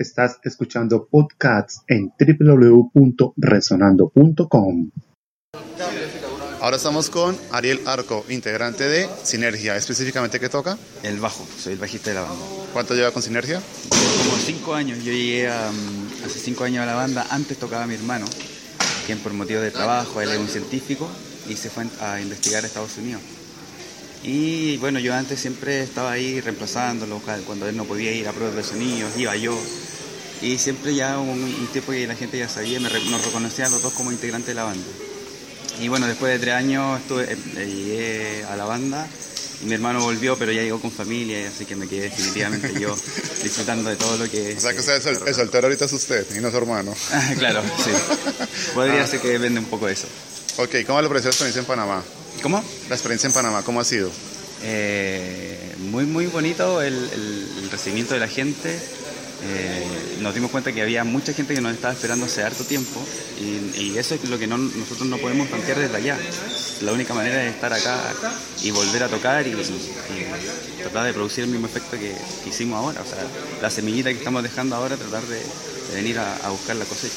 Estás escuchando podcasts en www.resonando.com. Ahora estamos con Ariel Arco, integrante de Sinergia. ¿Específicamente qué toca? El bajo, soy el bajista de la banda. ¿Cuánto lleva con Sinergia? Como cinco años, yo llegué a, mm, hace cinco años a la banda, antes tocaba mi hermano, quien por motivo de trabajo, él es un científico y se fue a investigar a Estados Unidos. Y bueno, yo antes siempre estaba ahí reemplazándolo, cuando él no podía ir a pruebas de sonidos, iba yo. Y siempre ya un, un tiempo que la gente ya sabía, me, nos reconocían los dos como integrantes de la banda. Y bueno, después de tres años estuve, eh, llegué a la banda y mi hermano volvió, pero ya llegó con familia, así que me quedé definitivamente yo disfrutando de todo lo que... O sea que el, el soltero ahorita es usted y no su hermano. claro, sí. Podría ser que depende un poco de eso. Ok, ¿cómo le pareció la experiencia en Panamá? ¿Cómo? La experiencia en Panamá, ¿cómo ha sido? Eh, muy, muy bonito el, el- el recibimiento de la gente. Eh, nos dimos cuenta que había mucha gente que nos estaba esperando hace harto tiempo y, y eso es lo que no- nosotros no podemos plantear desde allá. La única manera es estar acá y volver a tocar y, tratar de producir el mismo efecto que, que hicimos ahora. O sea, la semillita que estamos dejando ahora, tratar de, de venir a, a buscar la cosecha.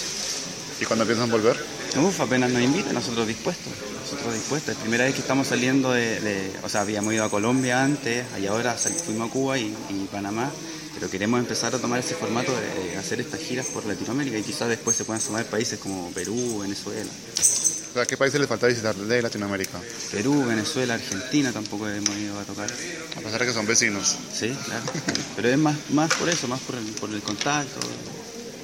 ¿Y cuándo piensan volver? Uf, apenas nos invitan, nosotros dispuestos, nosotros dispuestos. Es primera vez que estamos saliendo de, de- o sea, habíamos ido a Colombia antes, y ahora fuimos a Cuba y, y Panamá, pero queremos empezar a tomar ese formato de, de hacer estas giras por Latinoamérica y quizás después se puedan sumar países como Perú, Venezuela. Sea, ¿qué países les falta visitar de Latinoamérica? Perú, Venezuela, Argentina tampoco hemos ido a tocar. A pesar de que son vecinos. Sí, claro. Pero es más, más por eso, más por el, por el contacto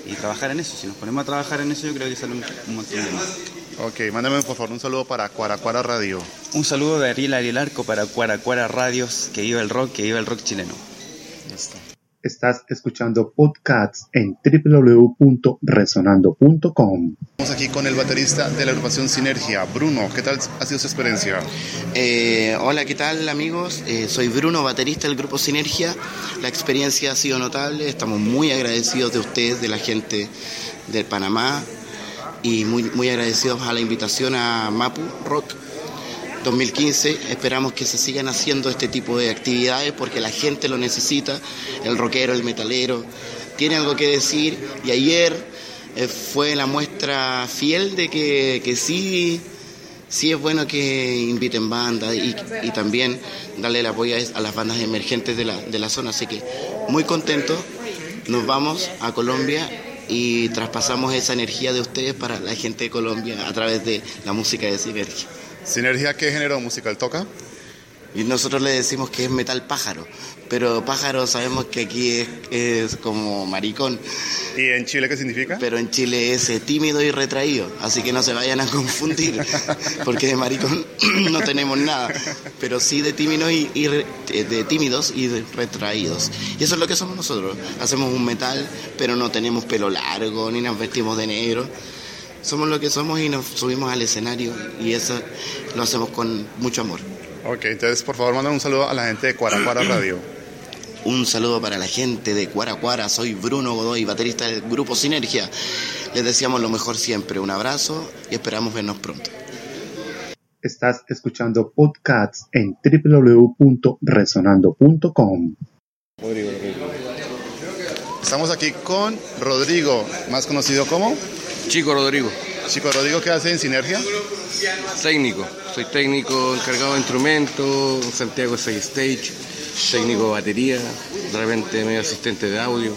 y trabajar en eso. Si nos ponemos a trabajar en eso, yo creo que sale un, un montón de más. Ok, mándame por favor un saludo para Cuaracuara Radio. Un saludo de Ariel Ariel Arco para Cuaracuara Radios, que viva el rock, que viva el rock chileno. Listo. Estás escuchando podcasts en www.resonando.com. Estamos aquí con el baterista de la agrupación Sinergia, Bruno. ¿Qué tal ha sido su experiencia? Eh, hola, ¿qué tal amigos? Eh, soy Bruno, baterista del grupo Sinergia. La experiencia ha sido notable, estamos muy agradecidos de ustedes, de la gente del Panamá y muy, muy agradecidos a la invitación a Mapu Rock 2015. Esperamos que se sigan haciendo este tipo de actividades porque la gente lo necesita, el rockero, el metalero, tiene algo que decir y ayer eh, fue la muestra fiel de que, que sí sí es bueno que inviten bandas y, y también darle el apoyo a, las bandas emergentes de la, de la zona. Así que muy contento. Nos vamos a Colombia y traspasamos esa energía de ustedes para la gente de Colombia a través de la música de Sinergia. Sinergia, ¿qué género musical toca? Y nosotros le decimos que es metal pájaro, pero pájaro sabemos que aquí es, es como maricón, ¿Y en Chile qué significa? pero en Chile es eh, tímido y retraído, así que no se vayan a confundir, porque de maricón no tenemos nada, pero sí de tímidos y, y eh, de tímidos y de retraídos. Y eso es lo que somos nosotros. Hacemos un metal, pero no tenemos pelo largo ni nos vestimos de negro. Somos lo que somos y nos subimos al escenario y eso lo hacemos con mucho amor. Ok, entonces por favor manda un saludo a la gente de Cuaracuara Radio. Un saludo para la gente de Cuaracuara, soy Bruno Godoy, baterista del grupo Sinergia. Les deseamos lo mejor siempre, un abrazo y esperamos vernos pronto. Estás escuchando podcasts en www.resonando.com. Estamos aquí con Rodrigo, más conocido como Chico Rodrigo, Chico Rodrigo, ¿qué hace en Sinergia? técnico. Soy técnico encargado de instrumentos, en Santiago soy stage, técnico de batería, de repente medio asistente de audio,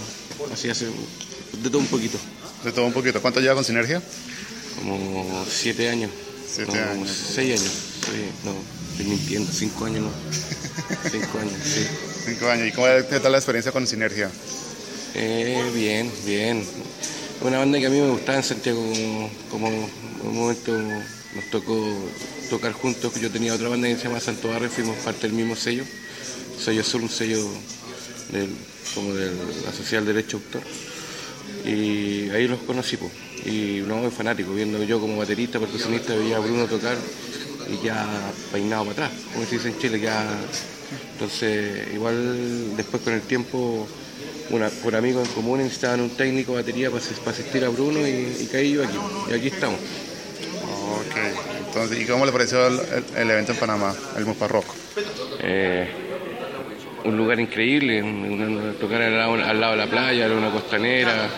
así hace de todo un poquito. De todo un poquito. ¿Cuánto lleva con Sinergia? Como siete años. Siete como años. Seis años. Sí, no, estoy mintiendo, cinco años no. Cinco años, sí. Cinco años. ¿Y cómo qué tal la experiencia con Sinergia? Eh, bien, bien. Una banda que a mí me gustaba en Santiago, como, como un momento nos tocó tocar juntos. Yo tenía otra banda que se llama Santo Barrio, fuimos parte del mismo sello. Sello Sur, un sello como de la Sociedad del Derecho de Autor. Y ahí los conocí, po. y no, fanático, viendo yo como baterista, percusionista, veía a Bruno tocar y ya peinado para atrás, como se dice en Chile, ya. Entonces, igual después con el tiempo una, por amigos en común necesitaban un técnico de batería para, para asistir a Bruno y, y caí yo aquí. Y aquí estamos. Ok. Entonces, ¿y cómo le pareció el, evento en Panamá, el Rock? Eh, un lugar increíble, un- tocar al lado, al lado de la playa, una costanera,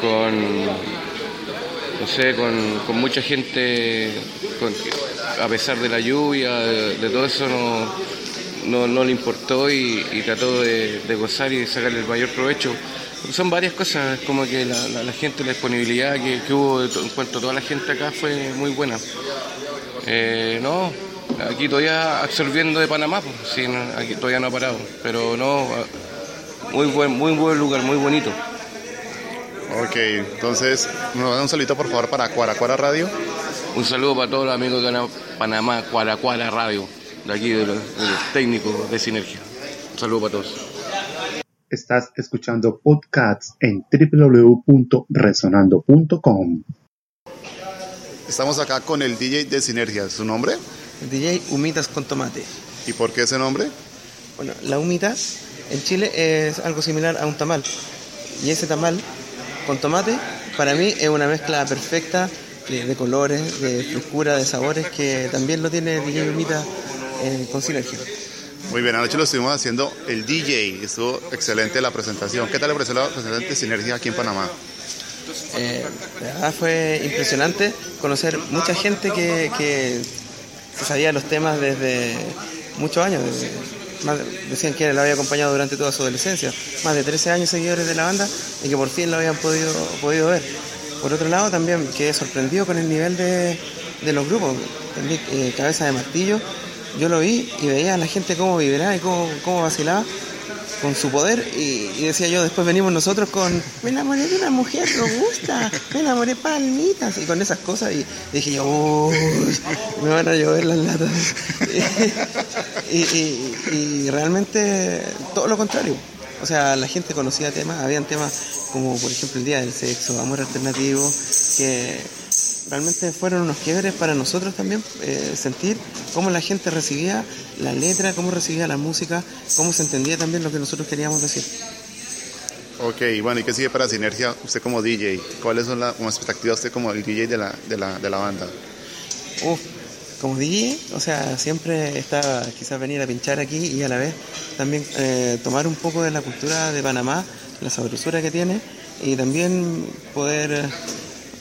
con, no sé, con, con mucha gente, con- a pesar de la lluvia, de, de todo eso no, no, no le importó y, y trató de, de gozar y de sacarle el mayor provecho. Son varias cosas, como que la, la- la gente, la disponibilidad que, que hubo en cuanto a toda la gente acá fue muy buena. Eh, no, aquí todavía absorbiendo de Panamá, pues, sí, aquí todavía no ha parado, pero no, muy buen, muy buen lugar, muy bonito. Ok, entonces, nos da un saludito por favor para Cuaracuara Radio. Un saludo para todos los amigos de Pana- Panamá, Cuaracuara Radio, de aquí, de los, de los técnicos de Sinergia. Un saludo para todos. Estás escuchando podcasts en www.resonando.com. Estamos acá con el DJ de Sinergia. ¿Su nombre? El DJ Humitas con tomate. ¿Y por qué ese nombre? Bueno, la humitas en Chile es algo similar a un tamal. Y ese tamal con tomate, para mí es una mezcla perfecta de, de colores, de frescura, de sabores, que también lo tiene el DJ Humitas eh, con sinergia. Muy bien, anoche lo estuvimos haciendo el DJ. Estuvo excelente la presentación. ¿Qué tal le pareció la presentación de Sinergia aquí en Panamá? Eh, la verdad fue impresionante conocer mucha gente que, que se sabía los temas desde muchos años. desde- más de- decían que lo había acompañado durante toda su adolescencia. Más de 13 años seguidores de la banda y que por fin lo habían podido, podido ver. Por otro lado, también quedé sorprendido con el nivel de, de los grupos. Eh, Cabeza de Martillo, yo lo vi y veía a la gente cómo vibraba y cómo, cómo vacilaba con su poder y, y decía yo, después venimos nosotros con, me enamoré de una mujer robusta, me enamoré palmitas y con esas cosas y dije yo, "Uy, me van a llover las latas. y- y realmente todo lo contrario. O sea, la gente conocía temas, habían temas como por ejemplo el Día del Sexo, Amor Alternativo, que realmente fueron unos quiebres para nosotros también, eh, sentir cómo la gente recibía la letra, cómo recibía la música, cómo se entendía también lo que nosotros queríamos decir. Ok, bueno, ¿y qué sigue para Sinergia usted como DJ? ¿Cuáles son las expectativas usted como el DJ de la, de la, de la banda? Uf, como DJ, o sea, siempre está quizás venir a pinchar aquí y a la vez también eh, tomar un poco de la cultura de Panamá, la sabrosura que tiene y también poder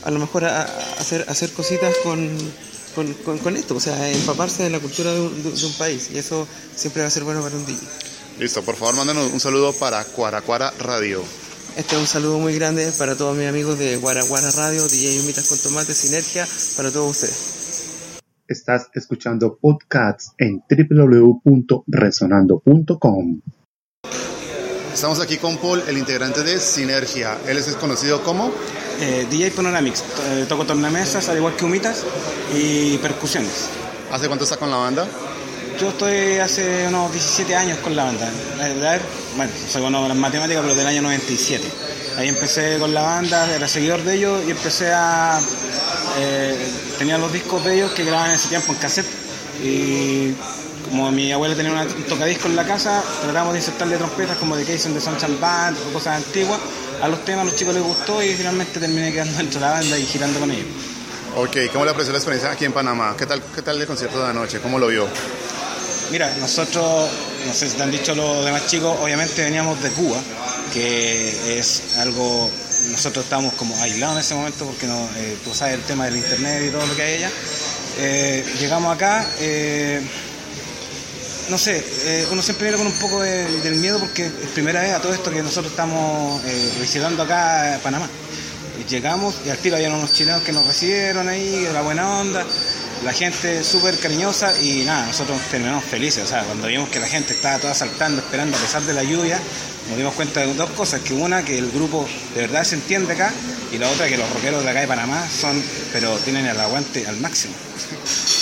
a lo mejor a- a- hacer, hacer cositas con, con, con- con esto, o sea, empaparse de la cultura de un, de- de un país y eso siempre va a ser bueno para un DJ. Listo, por favor, mándanos un saludo para Cuaracuara Radio. Este es un saludo muy grande para todos mis amigos de Guaraguara Radio, DJ Humitas con Tomate, Sinergia, para todos ustedes. Estás escuchando podcasts en www.resonando.com. Estamos aquí con Paul, el integrante de Sinergia. Él es conocido como... Eh, DJ Panoramix, eh, toco tornamesas, al igual que humitas, y percusiones. ¿Hace cuánto está con la banda? Yo estoy hace unos 17 años con la banda. La verdad, bueno, soy bueno en las matemáticas, pero del año 97. Ahí empecé con la banda, era seguidor de ellos y empecé a... eh, tenía los discos de ellos que grababan en ese tiempo en cassette y como mi abuela tenía una- un tocadisco en la casa, tratamos de insertarle trompetas como de and the Sunshine Band o cosas antiguas. A los temas a los chicos les gustó y finalmente terminé quedando dentro de la banda y girando con ellos. Ok, ¿cómo le pareció la experiencia aquí en Panamá? ¿Qué tal, qué tal el concierto de anoche? ¿Cómo lo vio? Mira, nosotros, no sé si te han dicho los demás chicos, obviamente veníamos de Cuba, que es algo, nosotros estábamos como aislados en ese momento porque no, eh, tú sabes el tema del internet y todo lo que hay allá. Eh, llegamos acá, eh, no sé, eh, uno siempre viene con un poco de- del miedo porque es primera vez a todo esto que nosotros estamos eh, visitando acá a Panamá. Llegamos y al tiro habían unos chilenos que nos recibieron ahí, de la buena onda, la gente súper cariñosa y nada, nosotros terminamos felices. O sea, cuando vimos que la gente estaba toda saltando, esperando a pesar de la lluvia, nos dimos cuenta de dos cosas, que una, que el grupo de verdad se entiende acá, y la otra, que los rockeros de acá de Panamá son, pero tienen el aguante al máximo.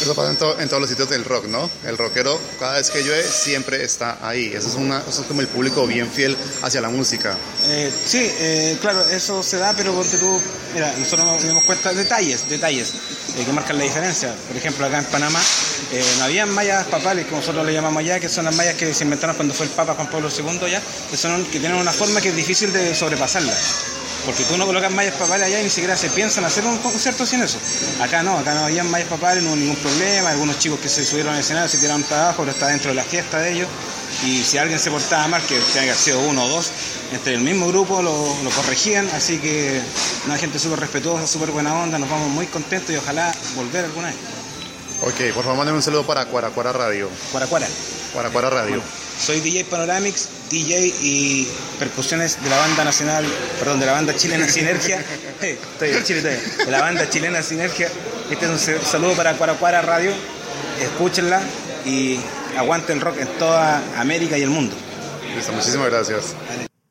Eso pasa en, to- en todos los sitios del rock, ¿no? El rockero, cada vez que llueve, siempre está ahí. Eso es, una, eso es como el público bien fiel hacia la música. Eh, sí, eh, claro, eso se da, pero porque tú, mira, nosotros nos dimos cuenta de detalles, detalles eh, que marcan la diferencia. Por ejemplo, acá en Panamá eh, no habían mallas papales, como nosotros le llamamos allá, que son las mallas que se inventaron cuando fue el Papa Juan Pablo II ya, que, son, que tienen una forma que es difícil de sobrepasarla. Porque tú no colocas mallas papales allá y ni siquiera se piensan hacer un concierto sin eso. Acá no, acá no habían mallas papales, no hubo ningún problema. Algunos chicos que se subieron al escenario se tiraron para abajo, pero está dentro de la fiesta de ellos. y si alguien se portaba mal, que haya sido uno o dos, entre el mismo grupo lo, lo corregían, así que una gente súper respetuosa, súper buena onda, nos vamos muy contentos y ojalá volver alguna vez. Ok, por favor, manden un saludo para Cuaracuara Radio. Cuaracuara. Cuaracuara Radio. Soy DJ Panoramics, DJ y percusiones de la banda nacional, perdón, de la banda chilena Sinergia. Estoy en Chile todavía. De la banda chilena Sinergia. Este es un saludo para Cuaracuara Radio. Escúchenla y aguante el rock en toda América y el mundo. Listo, muchísimas gracias.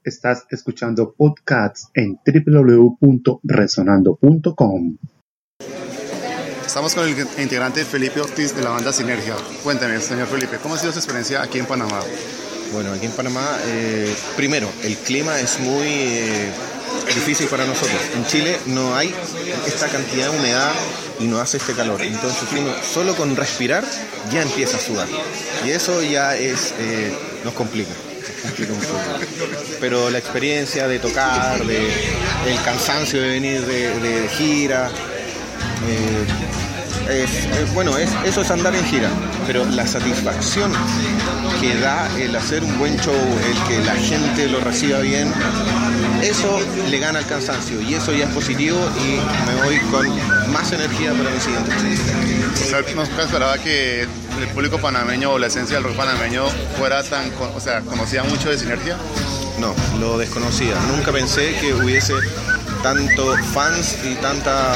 Estás escuchando podcasts en www.resonando.com. Estamos con el integrante Felipe Ortiz de la banda Sinergia. Cuéntame, señor Felipe, ¿cómo ha sido su experiencia aquí en Panamá? Bueno, aquí en Panamá, eh, primero, el clima es muy eh, difícil para nosotros. En Chile no hay esta cantidad de humedad y no hace este calor. Entonces uno solo con respirar ya empieza a sudar. Y eso ya es eh, nos complica. Pero la experiencia de tocar, el cansancio de venir de, gira, es, es- bueno, es, eso es andar en gira, pero la satisfacción que da el hacer un buen show, el que la gente lo reciba bien, eso le gana el cansancio y eso ya es positivo y me voy con más energía para mi siguiente. ¿Usted nunca esperaba que el público panameño o la esencia del rock panameño fuera tan, o sea, conocía mucho de Sinergia? No, lo desconocía. Nunca pensé que hubiese tanto fans y tanta,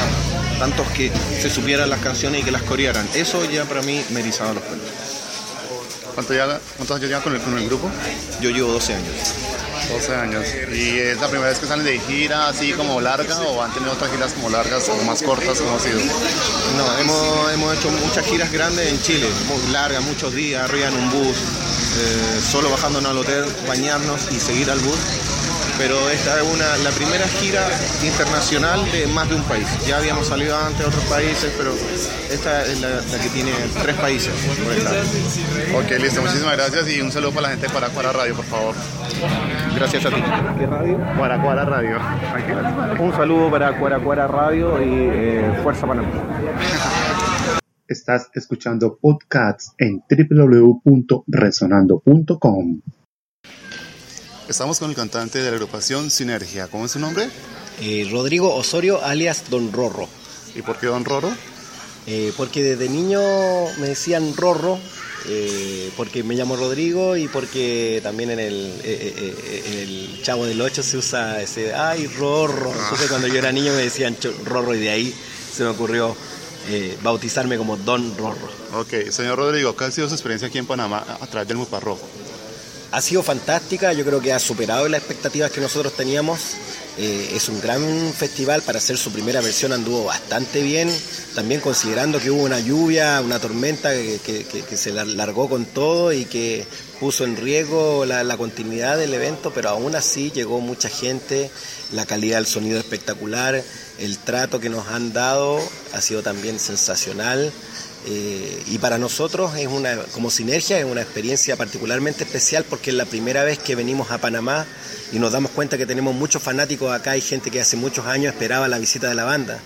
tantos que se supieran las canciones y que las corearan. Eso ya para mí me erizaba los pelos. ¿Cuánto ya, ¿Cuántos años llevan con el, con el grupo? Yo llevo 12 años. 12 años. ¿Y es la primera vez que salen de gira así como larga o han tenido otras giras como largas o más cortas? ¿Cómo ha sido? No, hemos, hemos hecho muchas giras grandes en Chile, muy largas, muchos días, arriba en un bus, eh, solo bajándonos al hotel, bañarnos y seguir al bus. Pero esta es una, la primera gira internacional de más de un país. Ya habíamos salido antes a otros países, pero esta es la, la que tiene tres países. por. Ok, listo. Muchísimas gracias y un saludo para la gente de Cuaracuara Radio, por favor. Gracias a ti. ¿Qué radio? Cuaracuara Radio. Un saludo para Cuaracuara Radio y eh, Fuerza Panamá. Estás escuchando podcasts en www.resonando.com. Estamos con el cantante de la agrupación Sinergia. ¿Cómo es su nombre? Eh, Rodrigo Osorio, alias Don Rorro. ¿Y por qué Don Roro? Eh, porque desde niño me decían Rorro, eh, porque me llamo Rodrigo y porque también en el, en el Chavo del 8 se usa ese, ay, Rorro. Entonces cuando yo era niño me decían Rorro y de ahí se me ocurrió eh, bautizarme como Don Rorro. Ok, señor Rodrigo, ¿cuál ha sido su experiencia aquí en Panamá a través del Muparro? Ha sido fantástica, yo creo que ha superado las expectativas que nosotros teníamos. Eh, es un gran festival para hacer su primera versión, anduvo bastante bien, también considerando que hubo una lluvia, una tormenta que, se lar- largó con todo y que puso en riesgo la, la continuidad del evento, pero aún así llegó mucha gente, la calidad del sonido espectacular, el trato que nos han dado ha sido también sensacional. Eh, y para nosotros es una, como Sinergia es una experiencia particularmente especial porque es la primera vez que venimos a Panamá y nos damos cuenta que tenemos muchos fanáticos acá, hay gente que hace muchos años esperaba la visita de la banda.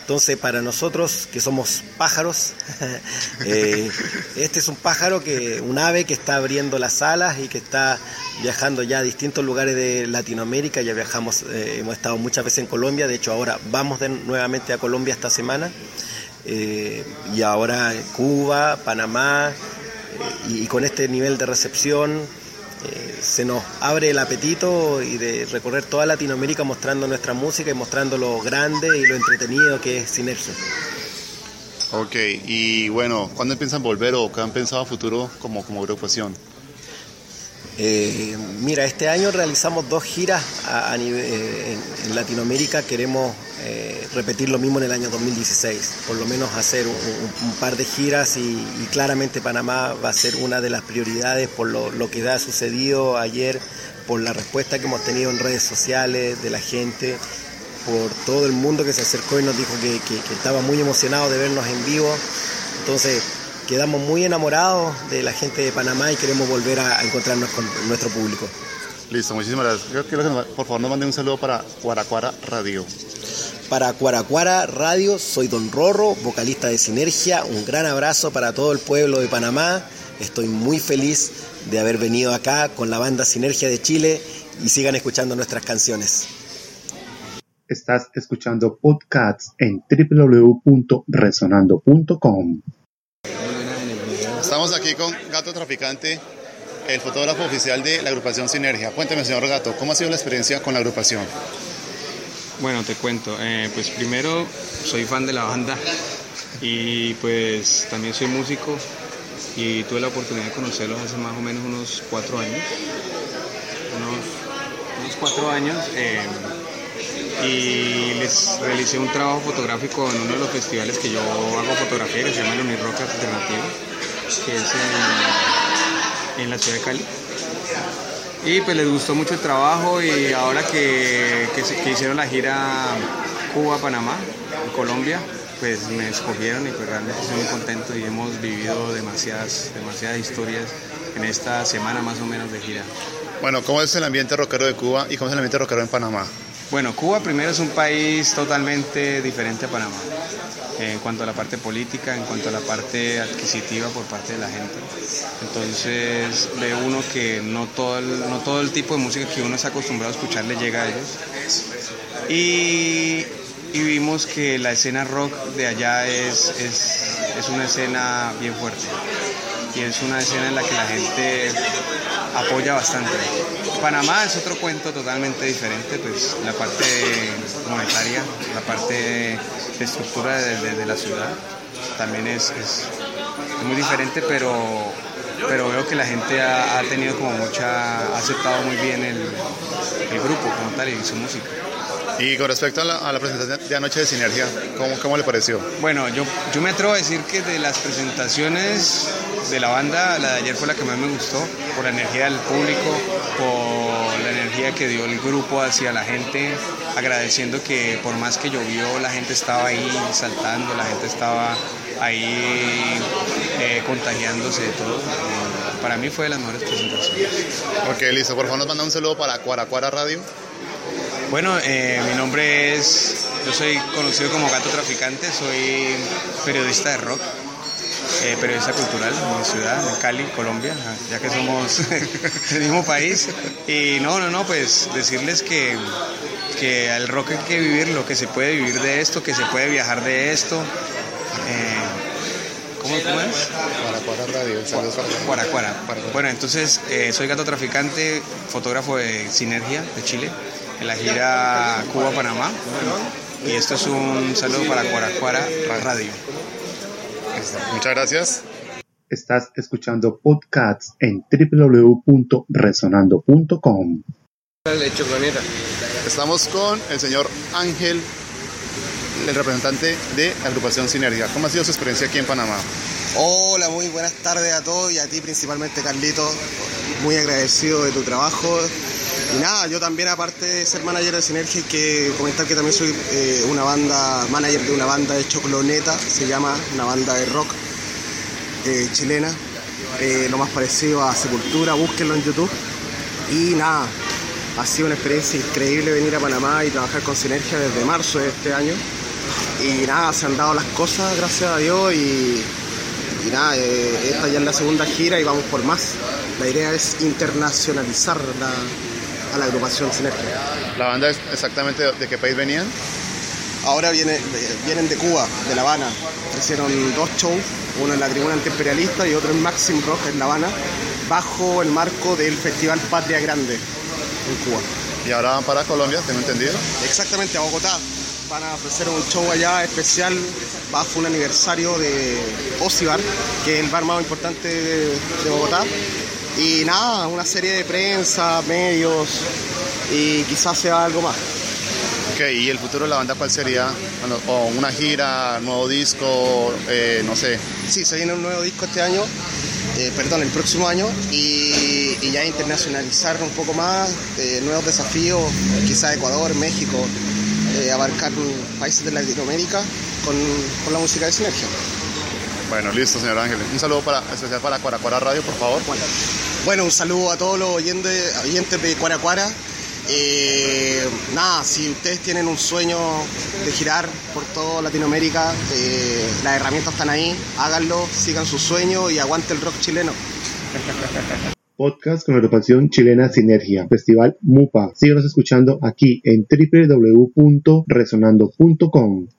Entonces para nosotros que somos pájaros, eh, este es un pájaro que, un ave que está abriendo las alas y que está viajando ya a distintos lugares de Latinoamérica, ya viajamos, eh, hemos estado muchas veces en Colombia, de hecho ahora vamos de- nuevamente a Colombia esta semana. Eh, y ahora Cuba, Panamá, eh, y, con este nivel de recepción eh, se nos abre el apetito y de recorrer toda Latinoamérica mostrando nuestra música y mostrando lo grande y lo entretenido que es Sinergia. Ok, y bueno, ¿cuándo piensan volver o qué han pensado a futuro como, como agrupación? Eh, mira, este año realizamos dos giras a, nivel, eh, en, Latinoamérica. Queremos eh, repetir lo mismo en el año 2016, por lo menos hacer un, par de giras y, claramente Panamá va a ser una de las prioridades por lo, que ha sucedido ayer, por la respuesta que hemos tenido en redes sociales de la gente, por todo el mundo que se acercó y nos dijo que- que estaba muy emocionado de vernos en vivo. Entonces, quedamos muy enamorados de la gente de Panamá y queremos volver a, encontrarnos con nuestro público. Listo, muchísimas gracias. Yo quiero que nos- por favor nos manden un saludo para Cuaracuara Radio. Para Cuaracuara Radio, soy Don Rorro, vocalista de Sinergia. Un gran abrazo para todo el pueblo de Panamá. Estoy muy feliz de haber venido acá con la banda Sinergia de Chile y sigan escuchando nuestras canciones. Estás escuchando podcasts en www.resonando.com. Estamos aquí con Gato Traficante, el fotógrafo oficial de la agrupación Sinergia. Cuénteme, señor Gato, ¿cómo ha sido la experiencia con la agrupación? Bueno, te cuento. Eh, pues primero, soy fan de la banda y pues también soy músico y tuve la oportunidad de conocerlos hace más o menos unos cuatro años. Unos, cuatro años. eh, y les realicé un trabajo fotográfico en uno de los festivales que yo hago fotografía que se llama el Unirock Alternativo, que es en, en la ciudad de Cali. Y pues les gustó mucho el trabajo y ahora que, que, que hicieron la gira Cuba-Panamá, Colombia, pues me escogieron y pues realmente estoy muy contento y hemos vivido demasiadas, demasiadas historias en esta semana más o menos de gira. Bueno, ¿cómo es el ambiente rockero de Cuba y cómo es el ambiente rockero en Panamá? Bueno, Cuba primero es un país totalmente diferente a Panamá. En cuanto a la parte política, en cuanto a la parte adquisitiva por parte de la gente. Entonces ve uno que no todo, el, no todo el tipo de música que uno está acostumbrado a escuchar le llega a ellos. Y, y vimos que la escena rock de allá es, es, es una escena bien fuerte. Y es una escena en la que la gente apoya bastante. Panamá es otro cuento totalmente diferente, pues la parte monetaria, la parte de estructura de, la ciudad también es, es muy diferente, pero, pero veo que la gente ha, ha tenido como mucha, ha aceptado muy bien el, el grupo como tal y su música. Y con respecto a la, a la presentación de anoche de Sinergia, ¿cómo, cómo le pareció? Bueno, yo, yo me atrevo a decir que de las presentaciones de la banda, la de ayer fue la que más me gustó, por la energía del público, por la energía que dio el grupo hacia la gente, agradeciendo que por más que llovió, la gente estaba ahí saltando, la gente estaba ahí eh, contagiándose de todo. Para mí fue de las mejores presentaciones. Ok, listo. Por favor, nos manda un saludo para Cuaracuara Radio. Bueno, eh, mi nombre es, yo soy conocido como Gato Traficante, soy periodista de rock, eh, periodista cultural en mi ciudad, en Cali, Colombia, ya que somos del mismo país. Y no, no, no, pues decirles que, que el rock hay que vivirlo, que se puede vivir de esto, que se puede viajar de esto. Eh, ¿Cómo, cómo es? Cuaracuara Radio. Saludos. Bueno, entonces eh, soy gato traficante, fotógrafo de Sinergia de Chile, en la gira Cuba-Panamá. Y esto es un saludo para Cuaracuara Radio. Muchas gracias. Estás escuchando podcasts en www.resonando.com. Estamos con el señor Ángel, el representante de la agrupación Sinergia. ¿Cómo ha sido su experiencia aquí en Panamá? Hola, muy buenas tardes a todos y a ti principalmente, Carlito. Muy agradecido de tu trabajo. Y nada, yo también, aparte de ser manager de Sinergia, hay que comentar que también soy eh, una banda, manager de una banda de Chocloneta, se llama una banda de rock eh, chilena, eh, lo más parecido a Sepultura, búsquenlo en YouTube. Y nada, ha sido una experiencia increíble venir a Panamá y trabajar con Sinergia desde marzo de este año. Y nada, se han dado las cosas, gracias a Dios, y, nada, esta ya es la segunda gira y vamos por más. La idea es internacionalizar la- a la agrupación Sinergia. ¿La banda es exactamente de, qué país venían? Ahora viene- vienen de Cuba, de La Habana. Hicieron dos shows, uno en la tribuna antiimperialista y otro en Maxim Rock en La Habana, bajo el marco del Festival Patria Grande en Cuba. Y ahora van para Colombia, tengo entendido. Exactamente, a Bogotá. Van a ofrecer un show allá especial bajo un aniversario de Osibar, que es el bar más importante de, de Bogotá. Y nada, una serie de prensa, medios y quizás sea algo más. Ok, ¿y el futuro de la banda cuál sería? Bueno, o una gira, nuevo disco, eh, no sé. Sí, se viene un nuevo disco este año, eh, perdón, el próximo año, y, y ya internacionalizar un poco más, eh, nuevos desafíos, quizás Ecuador, México, abarcar países de Latinoamérica con, con la música de Sinergia. Bueno, listo, señor Ángel. Un saludo para, especial para Cuaracuara Radio, por favor. Bueno, un saludo a todos los oyentes, de Cuaracuara. Eh, nada, si ustedes tienen un sueño de girar por toda Latinoamérica, eh, las herramientas están ahí, háganlo, sigan su sueño y aguante el rock chileno. Podcast con la agrupación chilena Sinergia, Festival MUPA. Síguenos escuchando aquí en www.resonando.com.